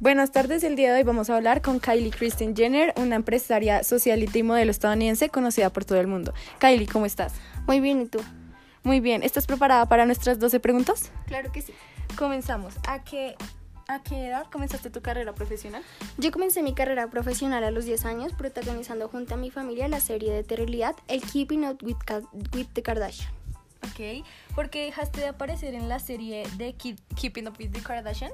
Buenas tardes, el día de hoy vamos a hablar con Kylie Kristen Jenner, una empresaria socialite y modelo estadounidense conocida por todo el mundo. Kylie, ¿cómo estás? Muy bien, ¿y tú? Muy bien, ¿estás preparada para nuestras 12 preguntas? Claro que sí. Comenzamos. ¿A qué, ¿A qué edad comenzaste tu carrera profesional? Yo comencé mi carrera profesional a los 10 años protagonizando junto a mi familia la serie de realidad El Keeping Up with, with the Kardashian. Ok. ¿Por qué dejaste de aparecer en la serie de Keep- Keeping Up with the Kardashians?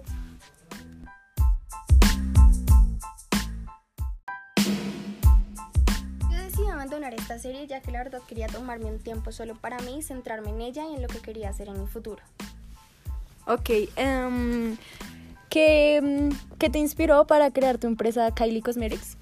Abandonar esta serie ya que la verdad quería tomarme un tiempo solo para mí, centrarme en ella y en lo que quería hacer en mi futuro. Ok. em, ¿qué, ¿Qué te inspiró para crear tu empresa Kylie Cosmetics?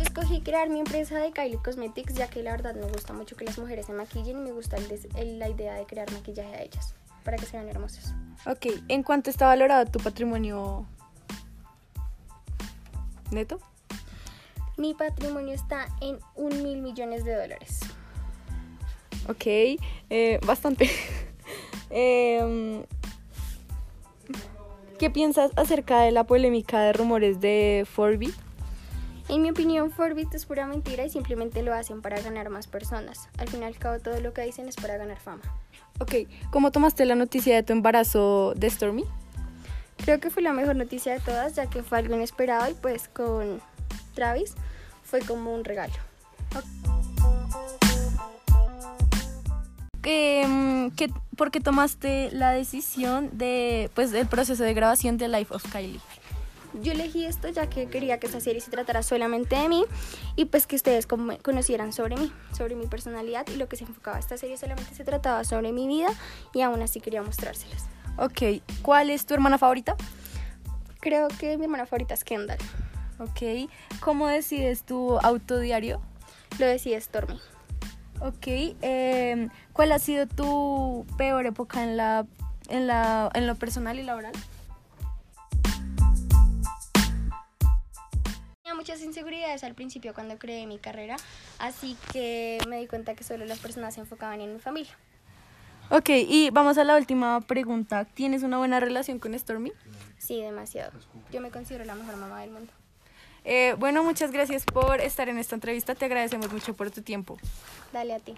Escogí crear mi empresa de Kylie Cosmetics ya que la verdad me gusta mucho que las mujeres se maquillen y me gusta el- la idea de crear maquillaje a ellas para que se vean hermosas. Ok. ¿En cuánto está valorado tu patrimonio neto? Mi patrimonio está en un mil millones de dólares. Ok, eh, bastante. Em, ¿Qué piensas acerca de la polémica de rumores de Forbes? En mi opinión, Forbit es pura mentira y simplemente lo hacen para ganar más personas. Al fin y al cabo, todo lo que dicen es para ganar fama. Ok, ¿cómo tomaste la noticia de tu embarazo de Stormy? Creo que fue la mejor noticia de todas, ya que fue algo inesperado y pues con Travis fue como un regalo. ¿Qué, qué, ¿Por qué tomaste la decisión de, pues, el proceso de grabación de Life of Kylie? Yo elegí esto ya que quería que esta serie se tratara solamente de mí y pues que ustedes conocieran sobre mí, sobre mi personalidad y lo que se enfocaba. Esta serie solamente se trataba sobre mi vida y aún así quería mostrárselas. Ok, ¿cuál es tu hermana favorita? Creo que mi hermana favorita es Kendall. Ok, ¿cómo decides tu autodiario? Lo decía Stormy. Ok, em, ¿cuál ha sido tu peor época en, la, en, la, en lo personal y laboral? Tenía muchas inseguridades al principio cuando creé mi carrera, así que me di cuenta que solo las personas se enfocaban en mi familia. Ok, y vamos a la última pregunta. ¿Tienes una buena relación con Stormy? Sí, demasiado. Yo me considero la mejor mamá del mundo. Eh, bueno, muchas gracias por estar en esta entrevista. Te agradecemos mucho por tu tiempo. Dale a ti.